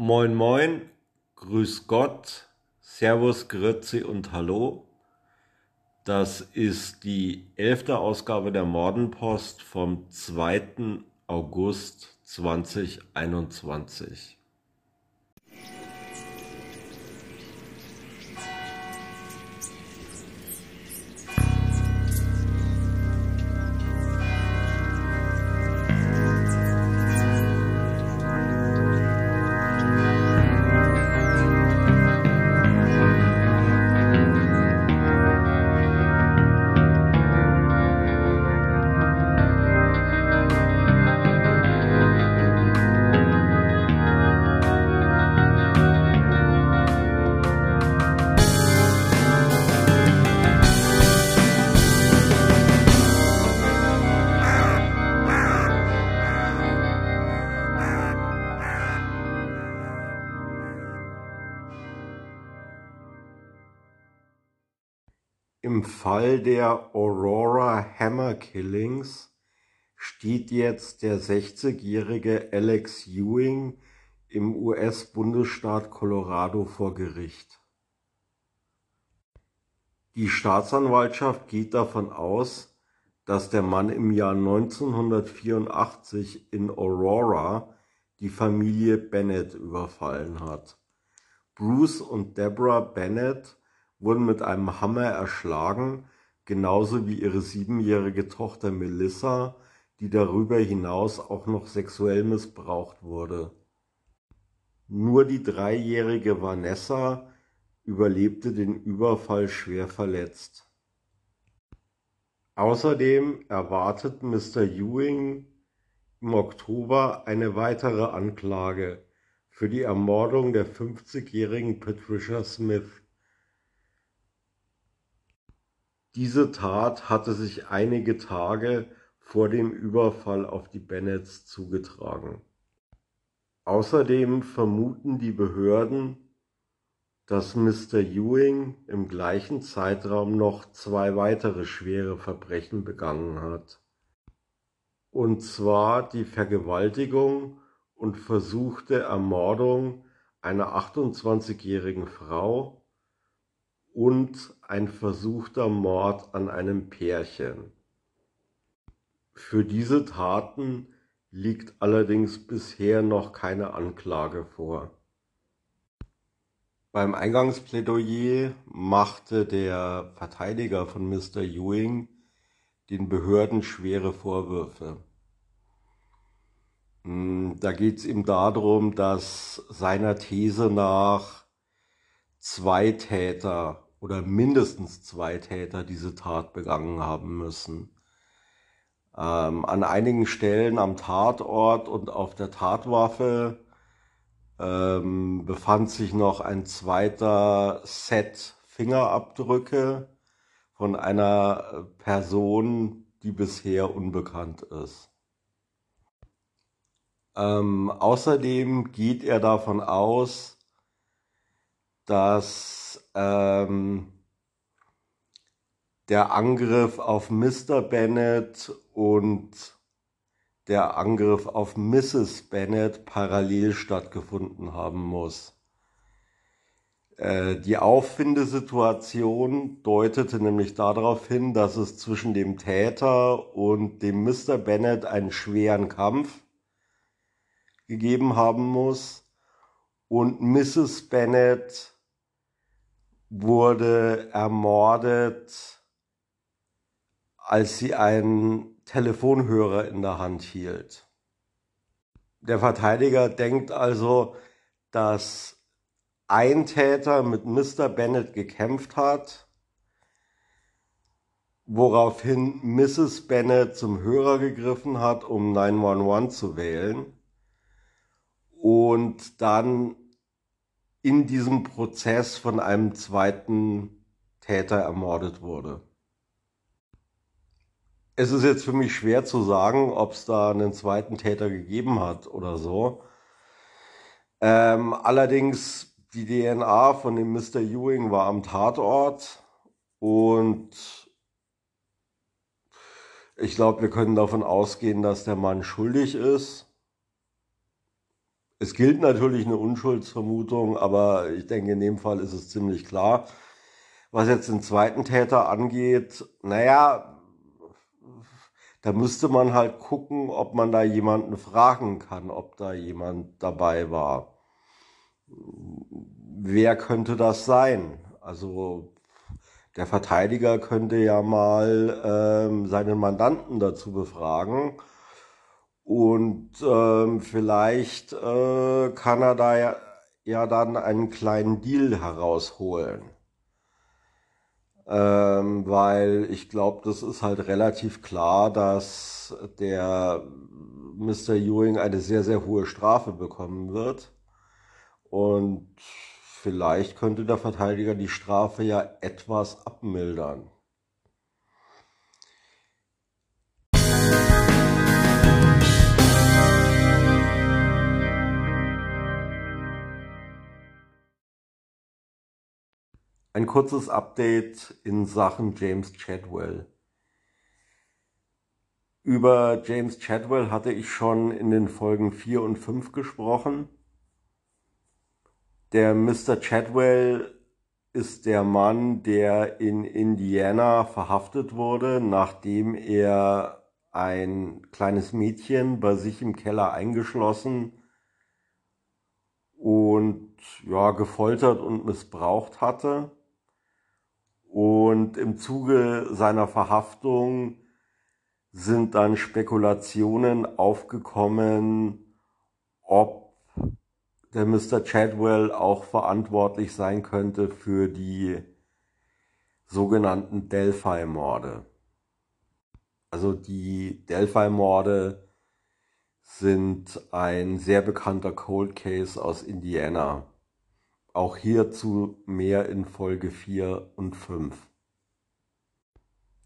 Moin Moin, Grüß Gott, Servus, Grüezi und Hallo. Das ist die elfte Ausgabe der Mordenpost vom 2. August 2021. Im Fall der Aurora Hammer Killings steht jetzt der 60-jährige Alex Ewing im US-Bundesstaat Colorado vor Gericht. Die Staatsanwaltschaft geht davon aus, dass der Mann im Jahr 1984 in Aurora die Familie Bennett überfallen hat. Bruce und Deborah Bennett wurden mit einem Hammer erschlagen, genauso wie ihre siebenjährige Tochter Melissa, die darüber hinaus auch noch sexuell missbraucht wurde. Nur die dreijährige Vanessa überlebte den Überfall schwer verletzt. Außerdem erwartet Mr. Ewing im Oktober eine weitere Anklage für die Ermordung der 50-jährigen Patricia Smith. Diese Tat hatte sich einige Tage vor dem Überfall auf die Bennetts zugetragen. Außerdem vermuten die Behörden, dass Mr. Ewing im gleichen Zeitraum noch zwei weitere schwere Verbrechen begangen hat. Und zwar die Vergewaltigung und versuchte Ermordung einer 28-jährigen Frau und ein versuchter Mord an einem Pärchen. Für diese Taten liegt allerdings bisher noch keine Anklage vor. Beim Eingangsplädoyer machte der Verteidiger von Mr. Ewing den Behörden schwere Vorwürfe. Hm, da geht es ihm darum, dass seiner These nach zwei Täter oder mindestens zwei Täter diese Tat begangen haben müssen. Ähm, an einigen Stellen am Tatort und auf der Tatwaffe ähm, befand sich noch ein zweiter Set Fingerabdrücke von einer Person, die bisher unbekannt ist. Ähm, außerdem geht er davon aus, dass ähm, der Angriff auf Mr. Bennett und der Angriff auf Mrs. Bennett parallel stattgefunden haben muss. Äh, die Auffindesituation deutete nämlich darauf hin, dass es zwischen dem Täter und dem Mr. Bennett einen schweren Kampf gegeben haben muss und Mrs. Bennett wurde ermordet, als sie einen Telefonhörer in der Hand hielt. Der Verteidiger denkt also, dass ein Täter mit Mr. Bennett gekämpft hat, woraufhin Mrs. Bennett zum Hörer gegriffen hat, um 911 zu wählen und dann in diesem Prozess von einem zweiten Täter ermordet wurde. Es ist jetzt für mich schwer zu sagen, ob es da einen zweiten Täter gegeben hat oder so. Ähm, allerdings die DNA von dem Mr. Ewing war am Tatort und ich glaube, wir können davon ausgehen, dass der Mann schuldig ist. Es gilt natürlich eine Unschuldsvermutung, aber ich denke, in dem Fall ist es ziemlich klar. Was jetzt den zweiten Täter angeht, naja, da müsste man halt gucken, ob man da jemanden fragen kann, ob da jemand dabei war. Wer könnte das sein? Also der Verteidiger könnte ja mal ähm, seinen Mandanten dazu befragen und ähm, vielleicht äh, kann er da ja, ja dann einen kleinen Deal herausholen. Ähm, weil ich glaube, das ist halt relativ klar, dass der Mr. Ewing eine sehr, sehr hohe Strafe bekommen wird. Und vielleicht könnte der Verteidiger die Strafe ja etwas abmildern. Ein kurzes Update in Sachen James Chadwell. Über James Chadwell hatte ich schon in den Folgen 4 und 5 gesprochen. Der Mr. Chadwell ist der Mann, der in Indiana verhaftet wurde, nachdem er ein kleines Mädchen bei sich im Keller eingeschlossen und ja, gefoltert und missbraucht hatte. Und im Zuge seiner Verhaftung sind dann Spekulationen aufgekommen, ob der Mr. Chadwell auch verantwortlich sein könnte für die sogenannten Delphi-Morde. Also die Delphi-Morde sind ein sehr bekannter Cold Case aus Indiana. Auch hierzu mehr in Folge 4 und 5.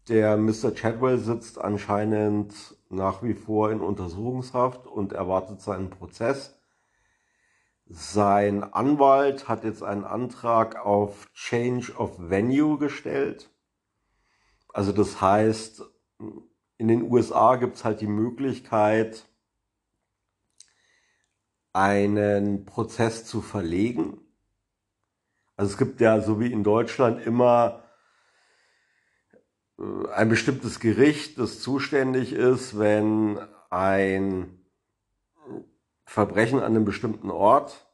Der Mr. Chadwell sitzt anscheinend nach wie vor in Untersuchungshaft und erwartet seinen Prozess. Sein Anwalt hat jetzt einen Antrag auf Change of Venue gestellt. Also das heißt, in den USA gibt es halt die Möglichkeit, einen Prozess zu verlegen. Also es gibt ja, so wie in Deutschland, immer äh, ein bestimmtes Gericht, das zuständig ist, wenn ein Verbrechen an einem bestimmten Ort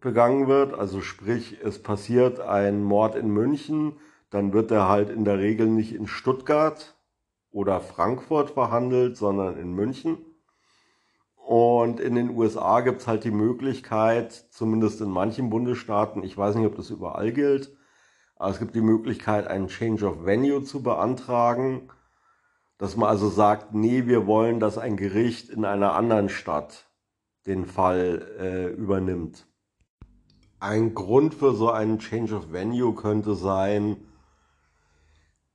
begangen wird. Also sprich, es passiert ein Mord in München, dann wird er halt in der Regel nicht in Stuttgart oder Frankfurt verhandelt, sondern in München. Und in den USA gibt es halt die Möglichkeit, zumindest in manchen Bundesstaaten, ich weiß nicht, ob das überall gilt, aber es gibt die Möglichkeit, einen Change of Venue zu beantragen, dass man also sagt, nee, wir wollen, dass ein Gericht in einer anderen Stadt den Fall äh, übernimmt. Ein Grund für so einen Change of Venue könnte sein,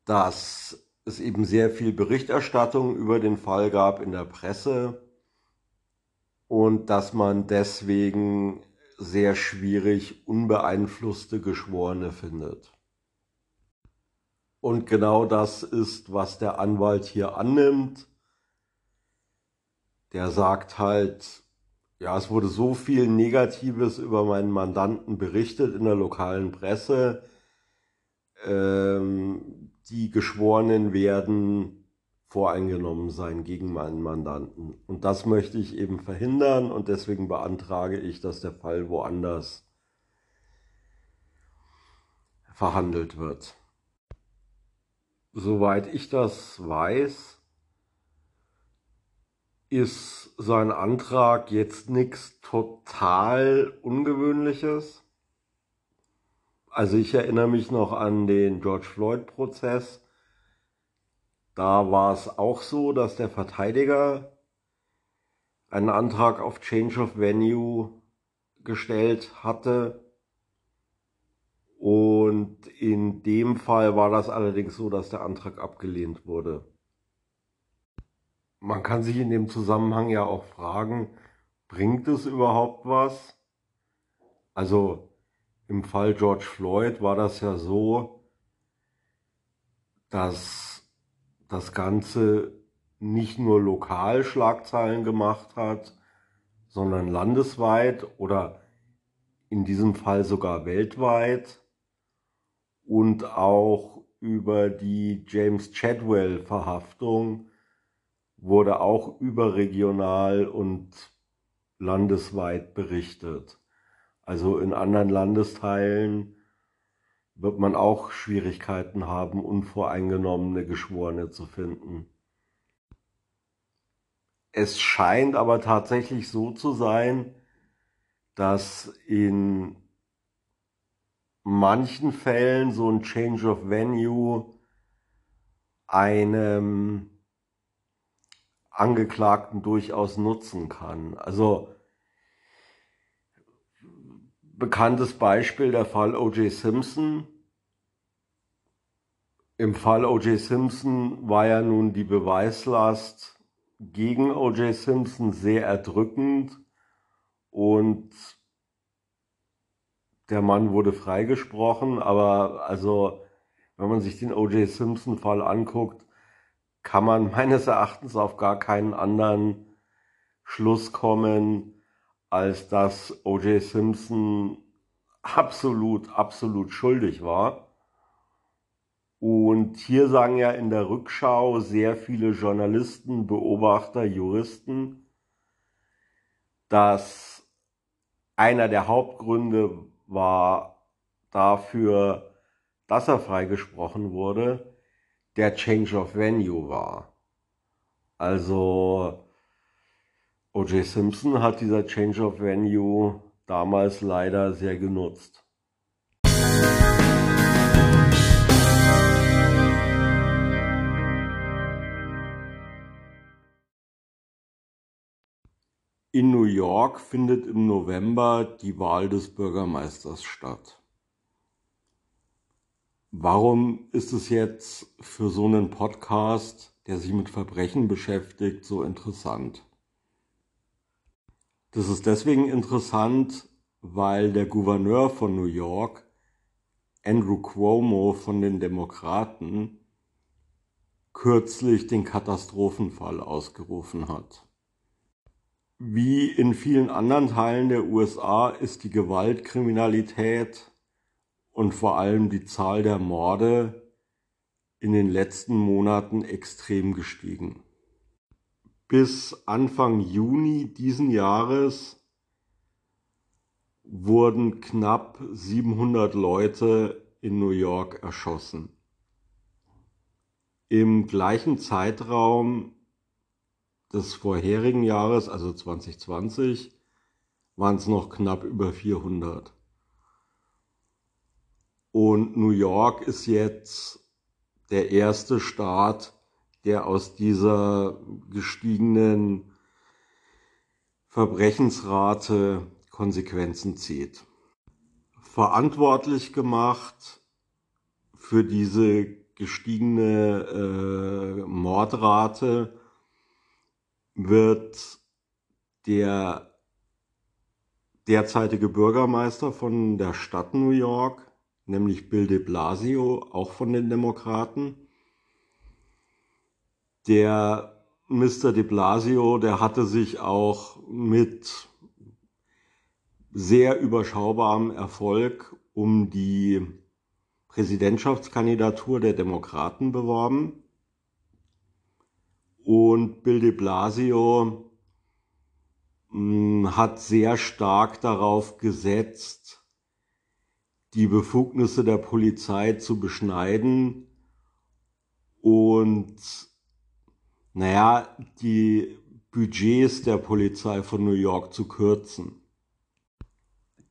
dass es eben sehr viel Berichterstattung über den Fall gab in der Presse und dass man deswegen sehr schwierig unbeeinflusste Geschworene findet. Und genau das ist, was der Anwalt hier annimmt. Der sagt halt, ja, es wurde so viel Negatives über meinen Mandanten berichtet in der lokalen Presse. Ähm, die Geschworenen werden voreingenommen sein gegen meinen Mandanten. Und das möchte ich eben verhindern und deswegen beantrage ich, dass der Fall woanders verhandelt wird. Soweit ich das weiß, ist sein Antrag jetzt nichts total Ungewöhnliches. Also ich erinnere mich noch an den George Floyd-Prozess da war es auch so, dass der Verteidiger einen Antrag auf Change of Venue gestellt hatte. Und in dem Fall war das allerdings so, dass der Antrag abgelehnt wurde. Man kann sich in dem Zusammenhang ja auch fragen, bringt es überhaupt was? Also im Fall George Floyd war das ja so, dass das Ganze nicht nur lokal Schlagzeilen gemacht hat, sondern landesweit oder in diesem Fall sogar weltweit und auch über die James Chadwell Verhaftung wurde auch überregional und landesweit berichtet. Also in anderen Landesteilen wird man auch Schwierigkeiten haben, unvoreingenommene Geschworene zu finden. Es scheint aber tatsächlich so zu sein, dass in manchen Fällen so ein Change of Venue einem Angeklagten durchaus nutzen kann. Also bekanntes Beispiel der Fall O.J. Simpson. Im Fall O.J. Simpson war ja nun die Beweislast gegen O.J. Simpson sehr erdrückend und der Mann wurde freigesprochen, aber also wenn man sich den O.J. Simpson Fall anguckt, kann man meines Erachtens auf gar keinen anderen Schluss kommen, als dass O.J. Simpson absolut, absolut schuldig war. Und hier sagen ja in der Rückschau sehr viele Journalisten, Beobachter, Juristen, dass einer der Hauptgründe war dafür, dass er freigesprochen wurde, der Change of Venue war. Also O.J. Simpson hat dieser Change of Venue damals leider sehr genutzt. In New York findet im November die Wahl des Bürgermeisters statt. Warum ist es jetzt für so einen Podcast, der sich mit Verbrechen beschäftigt, so interessant? Das ist deswegen interessant, weil der Gouverneur von New York, Andrew Cuomo von den Demokraten, kürzlich den Katastrophenfall ausgerufen hat. Wie in vielen anderen Teilen der USA ist die Gewaltkriminalität und vor allem die Zahl der Morde in den letzten Monaten extrem gestiegen bis Anfang Juni diesen Jahres wurden knapp 700 Leute in New York erschossen. Im gleichen Zeitraum des vorherigen Jahres, also 2020, waren es noch knapp über 400. Und New York ist jetzt der erste Staat, der aus dieser gestiegenen Verbrechensrate Konsequenzen zieht. Verantwortlich gemacht für diese gestiegene äh, Mordrate wird der derzeitige Bürgermeister von der Stadt New York, nämlich Bill de Blasio, auch von den Demokraten. Der Mr. de Blasio, der hatte sich auch mit sehr überschaubarem Erfolg um die Präsidentschaftskandidatur der Demokraten beworben. Und Bill de Blasio hm, hat sehr stark darauf gesetzt, die Befugnisse der Polizei zu beschneiden und naja, die Budgets der Polizei von New York zu kürzen.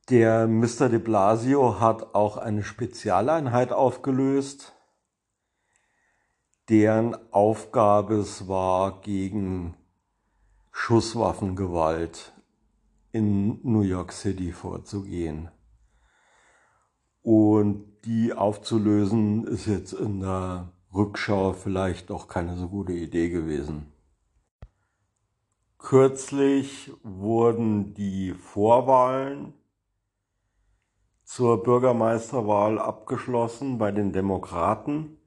Der Mr. de Blasio hat auch eine Spezialeinheit aufgelöst, deren Aufgabe es war, gegen Schusswaffengewalt in New York City vorzugehen. Und die aufzulösen ist jetzt in der Rückschau vielleicht doch keine so gute Idee gewesen. Kürzlich wurden die Vorwahlen zur Bürgermeisterwahl abgeschlossen bei den Demokraten.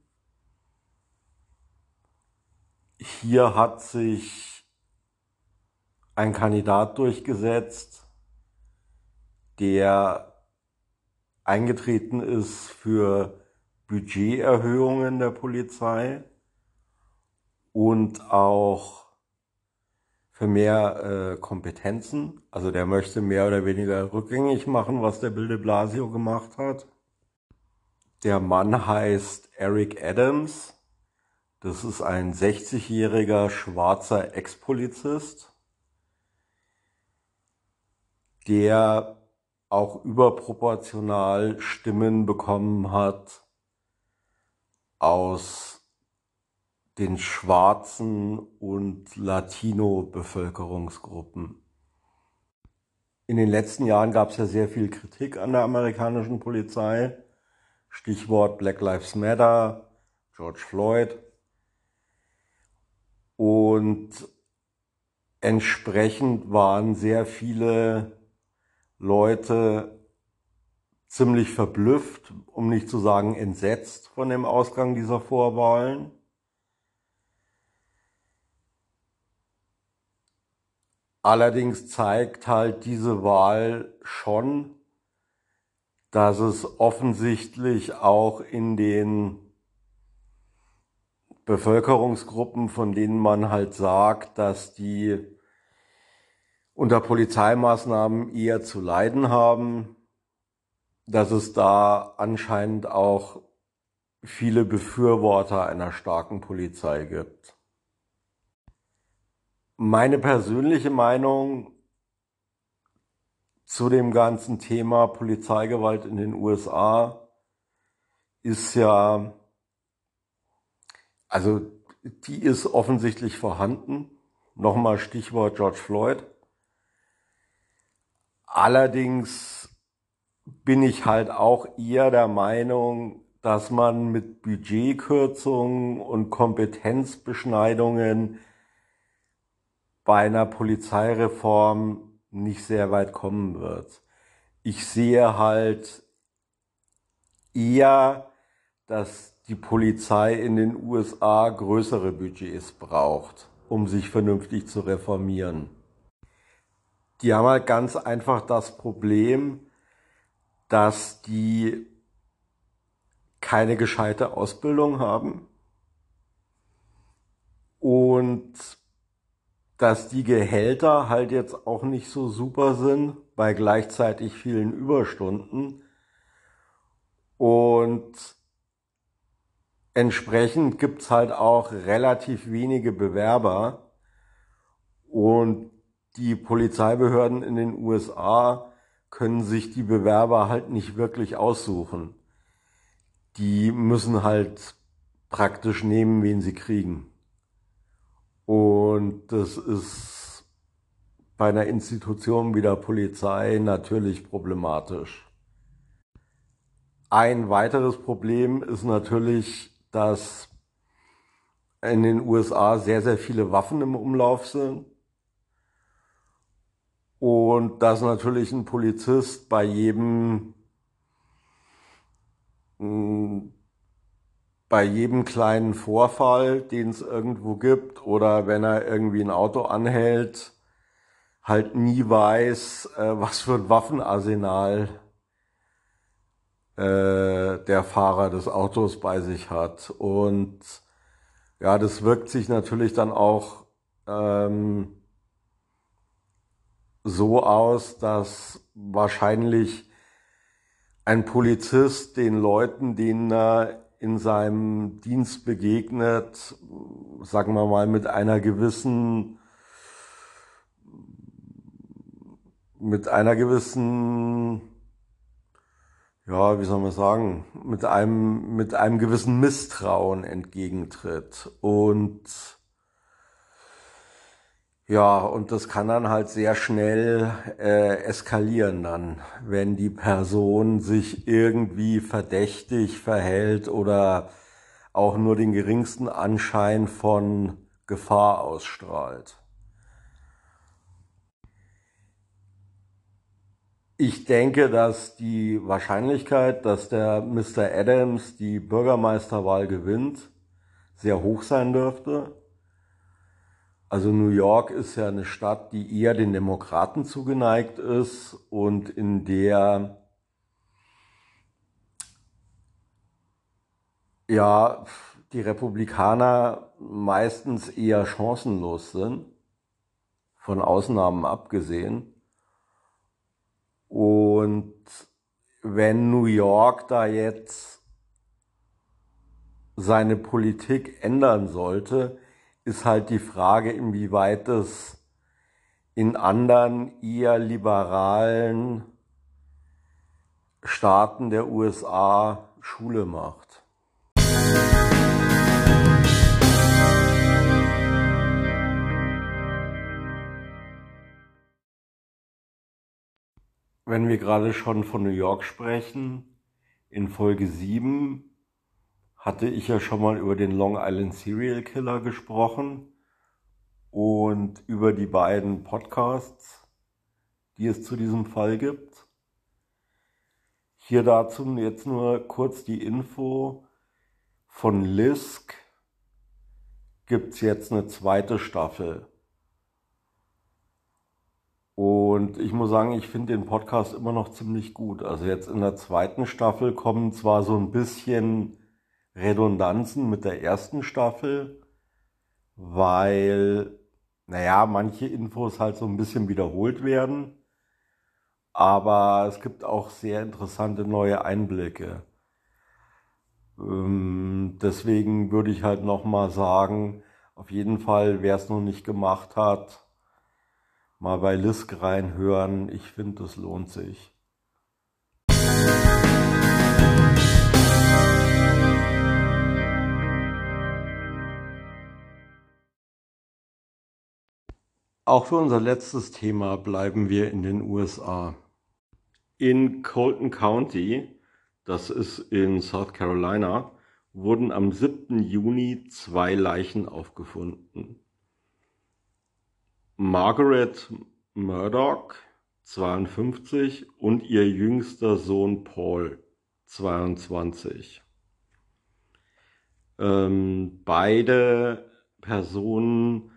Hier hat sich ein Kandidat durchgesetzt, der eingetreten ist für Budgeterhöhungen der Polizei und auch für mehr äh, Kompetenzen. Also der möchte mehr oder weniger rückgängig machen, was der Bill de Blasio gemacht hat. Der Mann heißt Eric Adams. Das ist ein 60-jähriger schwarzer Ex-Polizist, der auch überproportional Stimmen bekommen hat aus den schwarzen und Latino-Bevölkerungsgruppen. In den letzten Jahren gab es ja sehr viel Kritik an der amerikanischen Polizei. Stichwort Black Lives Matter, George Floyd. Und entsprechend waren sehr viele Leute ziemlich verblüfft, um nicht zu sagen entsetzt von dem Ausgang dieser Vorwahlen. Allerdings zeigt halt diese Wahl schon, dass es offensichtlich auch in den Bevölkerungsgruppen, von denen man halt sagt, dass die unter Polizeimaßnahmen eher zu leiden haben, dass es da anscheinend auch viele Befürworter einer starken Polizei gibt. Meine persönliche Meinung zu dem ganzen Thema Polizeigewalt in den USA ist ja, also die ist offensichtlich vorhanden. Nochmal Stichwort George Floyd. Allerdings bin ich halt auch eher der Meinung, dass man mit Budgetkürzungen und Kompetenzbeschneidungen bei einer Polizeireform nicht sehr weit kommen wird. Ich sehe halt eher, dass die Polizei in den USA größere Budgets braucht, um sich vernünftig zu reformieren. Die haben halt ganz einfach das Problem, dass die keine gescheite Ausbildung haben und dass die Gehälter halt jetzt auch nicht so super sind bei gleichzeitig vielen Überstunden und entsprechend gibt's halt auch relativ wenige Bewerber und die Polizeibehörden in den USA können sich die Bewerber halt nicht wirklich aussuchen. Die müssen halt praktisch nehmen, wen sie kriegen. Und das ist bei einer Institution wie der Polizei natürlich problematisch. Ein weiteres Problem ist natürlich, dass in den USA sehr, sehr viele Waffen im Umlauf sind. Und dass natürlich ein Polizist bei jedem bei jedem kleinen Vorfall, den es irgendwo gibt, oder wenn er irgendwie ein Auto anhält, halt nie weiß, äh, was für ein Waffenarsenal äh, der Fahrer des Autos bei sich hat. Und ja, das wirkt sich natürlich dann auch ähm, so aus, dass wahrscheinlich ein Polizist den Leuten, denen er in seinem Dienst begegnet, sagen wir mal, mit einer gewissen, mit einer gewissen, ja, wie soll man sagen, mit einem, mit einem gewissen Misstrauen entgegentritt. Und ja, und das kann dann halt sehr schnell äh, eskalieren dann, wenn die Person sich irgendwie verdächtig verhält oder auch nur den geringsten Anschein von Gefahr ausstrahlt. Ich denke, dass die Wahrscheinlichkeit, dass der Mr. Adams die Bürgermeisterwahl gewinnt, sehr hoch sein dürfte. Also New York ist ja eine Stadt, die eher den Demokraten zugeneigt ist und in der ja die Republikaner meistens eher chancenlos sind, von Ausnahmen abgesehen. Und wenn New York da jetzt seine Politik ändern sollte, ist halt die Frage, inwieweit es in anderen eher liberalen Staaten der USA Schule macht. Wenn wir gerade schon von New York sprechen, in Folge 7 hatte ich ja schon mal über den Long Island Serial Killer gesprochen und über die beiden Podcasts, die es zu diesem Fall gibt. Hier dazu jetzt nur kurz die Info. Von Lisk gibt's jetzt eine zweite Staffel. Und ich muss sagen, ich finde den Podcast immer noch ziemlich gut. Also jetzt in der zweiten Staffel kommen zwar so ein bisschen Redundanzen mit der ersten Staffel, weil, naja, manche Infos halt so ein bisschen wiederholt werden. Aber es gibt auch sehr interessante neue Einblicke. Ähm, deswegen würde ich halt nochmal sagen, auf jeden Fall, wer es noch nicht gemacht hat, mal bei Lisk reinhören. Ich finde, es lohnt sich. Auch für unser letztes Thema bleiben wir in den USA. In Colton County, das ist in South Carolina, wurden am 7. Juni zwei Leichen aufgefunden. Margaret Murdoch, 52, und ihr jüngster Sohn Paul, 22. Ähm, beide Personen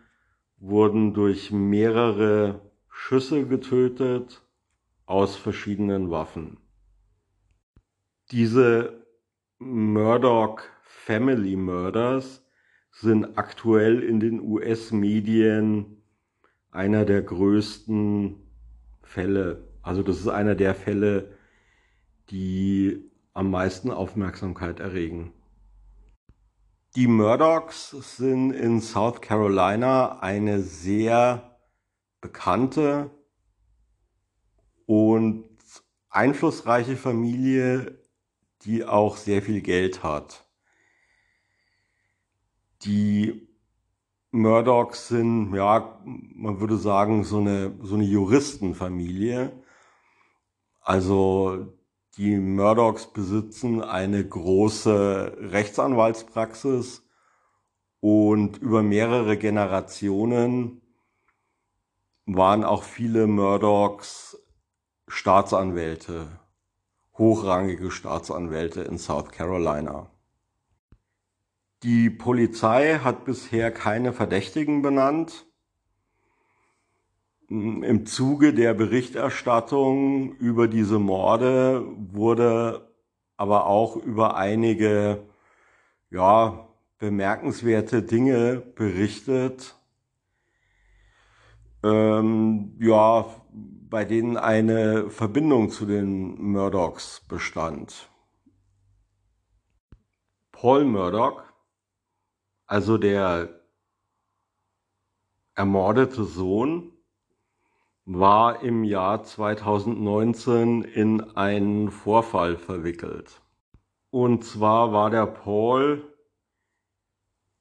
wurden durch mehrere Schüsse getötet aus verschiedenen Waffen. Diese Murdoch Family Murders sind aktuell in den US-Medien einer der größten Fälle. Also das ist einer der Fälle, die am meisten Aufmerksamkeit erregen. Die Murdochs sind in South Carolina eine sehr bekannte und einflussreiche Familie, die auch sehr viel Geld hat. Die Murdochs sind, ja, man würde sagen, so eine, so eine Juristenfamilie. Also die Murdochs besitzen eine große Rechtsanwaltspraxis und über mehrere Generationen waren auch viele Murdochs Staatsanwälte, hochrangige Staatsanwälte in South Carolina. Die Polizei hat bisher keine Verdächtigen benannt. Im Zuge der Berichterstattung über diese Morde wurde aber auch über einige ja, bemerkenswerte Dinge berichtet, ähm, ja, bei denen eine Verbindung zu den Murdochs bestand. Paul Murdoch also der ermordete Sohn war im Jahr 2019 in einen Vorfall verwickelt. Und zwar war der Paul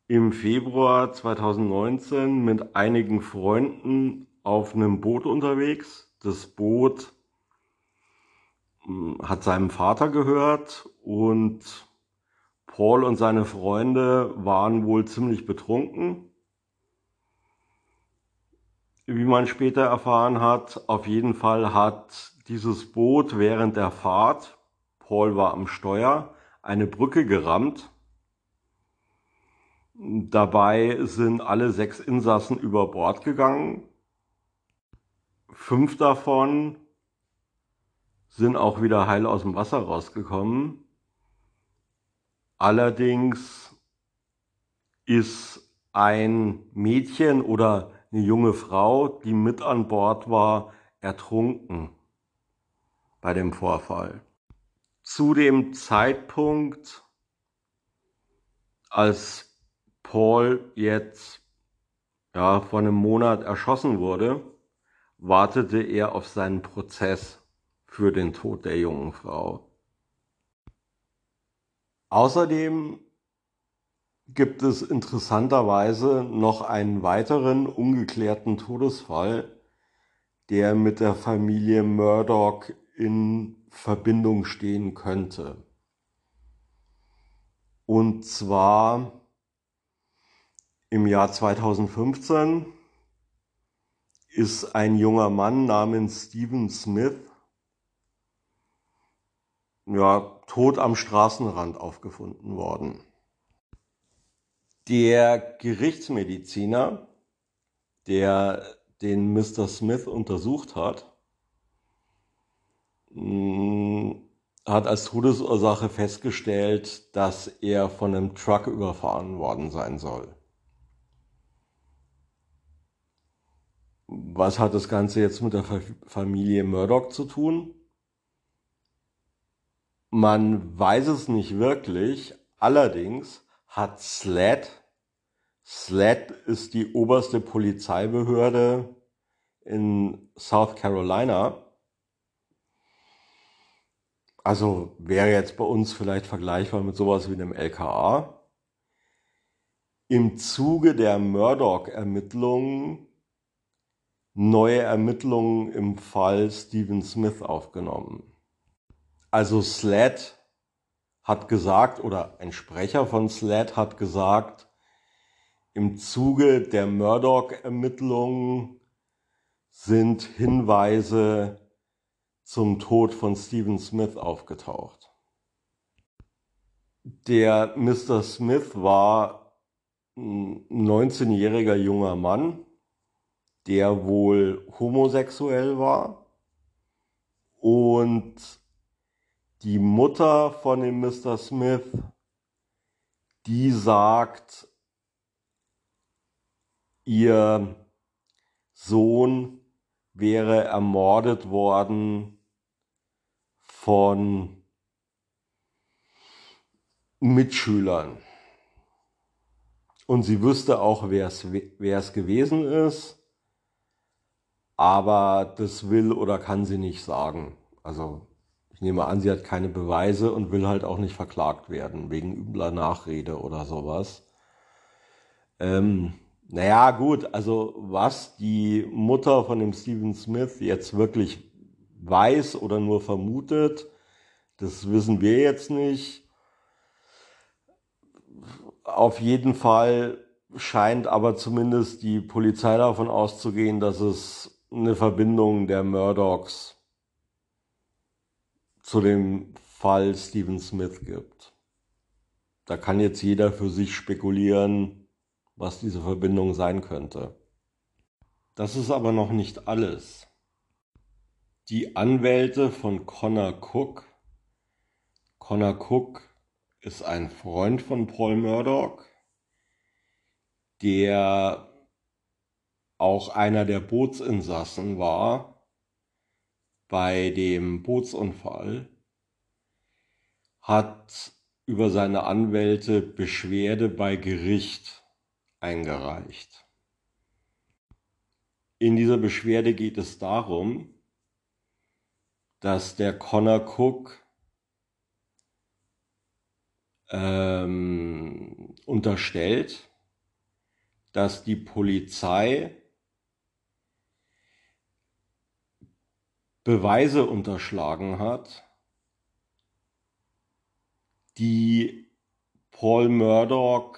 im Februar 2019 mit einigen Freunden auf einem Boot unterwegs. Das Boot hm, hat seinem Vater gehört und Paul und seine Freunde waren wohl ziemlich betrunken, wie man später erfahren hat. Auf jeden Fall hat dieses Boot während der Fahrt, Paul war am Steuer, eine Brücke gerammt. Dabei sind alle sechs Insassen über Bord gegangen. Fünf davon sind auch wieder heil aus dem Wasser rausgekommen. Allerdings ist ein Mädchen oder eine junge Frau, die mit an Bord war, ertrunken bei dem Vorfall. Zu dem Zeitpunkt, als Paul jetzt ja, vor einem Monat erschossen wurde, wartete er auf seinen Prozess für den Tod der jungen Frau. Außerdem gibt es interessanterweise noch einen weiteren ungeklärten Todesfall, der mit der Familie Murdoch in Verbindung stehen könnte. Und zwar im Jahr 2015 ist ein junger Mann namens Stephen Smith ja, tot am Straßenrand aufgefunden worden. Der Gerichtsmediziner, der den Mr. Smith untersucht hat, mm, hat als Todesursache festgestellt, dass er von einem Truck überfahren worden sein soll. Was hat das Ganze jetzt mit der Familie Murdoch zu tun? Man weiß es nicht wirklich. Allerdings hat SLAD, SLAD ist die oberste Polizeibehörde in South Carolina. Also wäre jetzt bei uns vielleicht vergleichbar mit sowas wie einem LKA. Im Zuge der Murdoch-Ermittlungen neue Ermittlungen im Fall Stephen Smith aufgenommen. Also SLAD hat gesagt, oder ein Sprecher von SLAD hat gesagt, im Zuge der Murdoch-Ermittlungen sind Hinweise zum Tod von Stephen Smith aufgetaucht. Der Mr. Smith war ein 19-jähriger junger Mann, der wohl homosexuell war und die Mutter von dem Mr. Smith, die sagt, ihr Sohn wäre ermordet worden von Mitschülern. Und sie wüsste auch, wer es gewesen ist aber das will oder kann sie nicht sagen. Also ich nehme an, sie hat keine Beweise und will halt auch nicht verklagt werden wegen übler Nachrede oder sowas. Ähm, naja, gut, also was die Mutter von dem Stephen Smith jetzt wirklich weiß oder nur vermutet, das wissen wir jetzt nicht. Auf jeden Fall scheint aber zumindest die Polizei davon auszugehen, dass es eine Verbindung der Murdochs zu dem Fall Stephen Smith gibt. Da kann jetzt jeder für sich spekulieren, was diese Verbindung sein könnte. Das ist aber noch nicht alles. Die Anwälte von Connor Cook. Connor Cook ist ein Freund von Paul Murdoch, der auch einer der Bootsinsassen war bei dem Bootsunfall, hat über seine Anwälte Beschwerde bei Gericht eingereicht. In dieser Beschwerde geht es darum, dass der Connor Cook ähm, unterstellt, dass die Polizei Beweise unterschlagen hat, die Paul Murdoch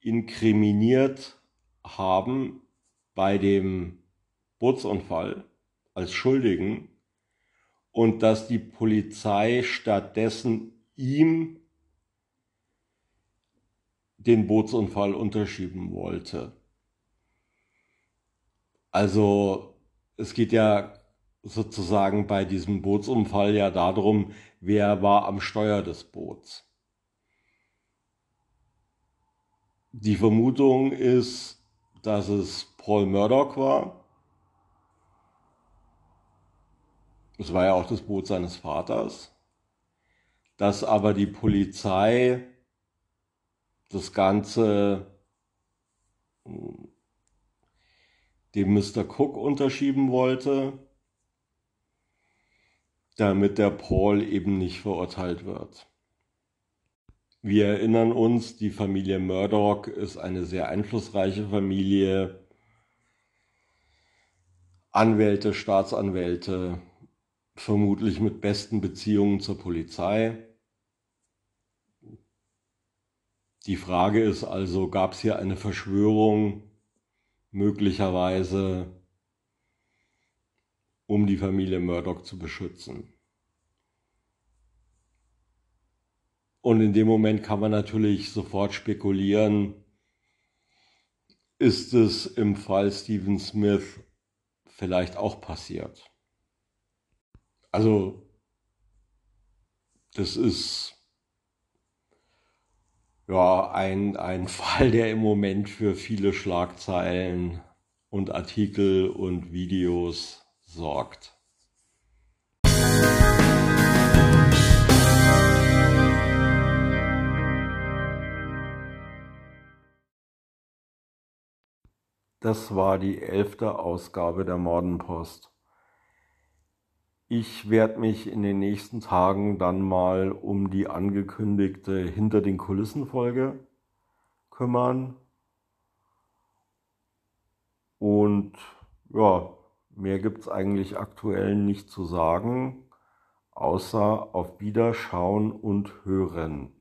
inkriminiert haben bei dem Bootsunfall als Schuldigen und dass die Polizei stattdessen ihm den Bootsunfall unterschieben wollte. Also es geht ja sozusagen bei diesem Bootsunfall ja darum, wer war am Steuer des Boots. Die Vermutung ist, dass es Paul Murdoch war. Es war ja auch das Boot seines Vaters. Dass aber die Polizei das Ganze hm, dem Mr. Cook unterschieben wollte, damit der Paul eben nicht verurteilt wird. Wir erinnern uns, die Familie Murdoch ist eine sehr einflussreiche Familie. Anwälte, Staatsanwälte, vermutlich mit besten Beziehungen zur Polizei. Die Frage ist also, gab es hier eine Verschwörung möglicherweise, um die Familie Murdoch zu beschützen? Und in dem Moment kann man natürlich sofort spekulieren, ist es im Fall Stephen Smith vielleicht auch passiert. Also, das ist ja ein, ein Fall, der im Moment für viele Schlagzeilen und Artikel und Videos sorgt. Das war die elfte Ausgabe der Mordenpost. Ich werde mich in den nächsten Tagen dann mal um die angekündigte Hinter den Kulissen Folge kümmern. Und ja, mehr gibt es eigentlich aktuell nicht zu sagen, außer auf Wiederschauen und Hören.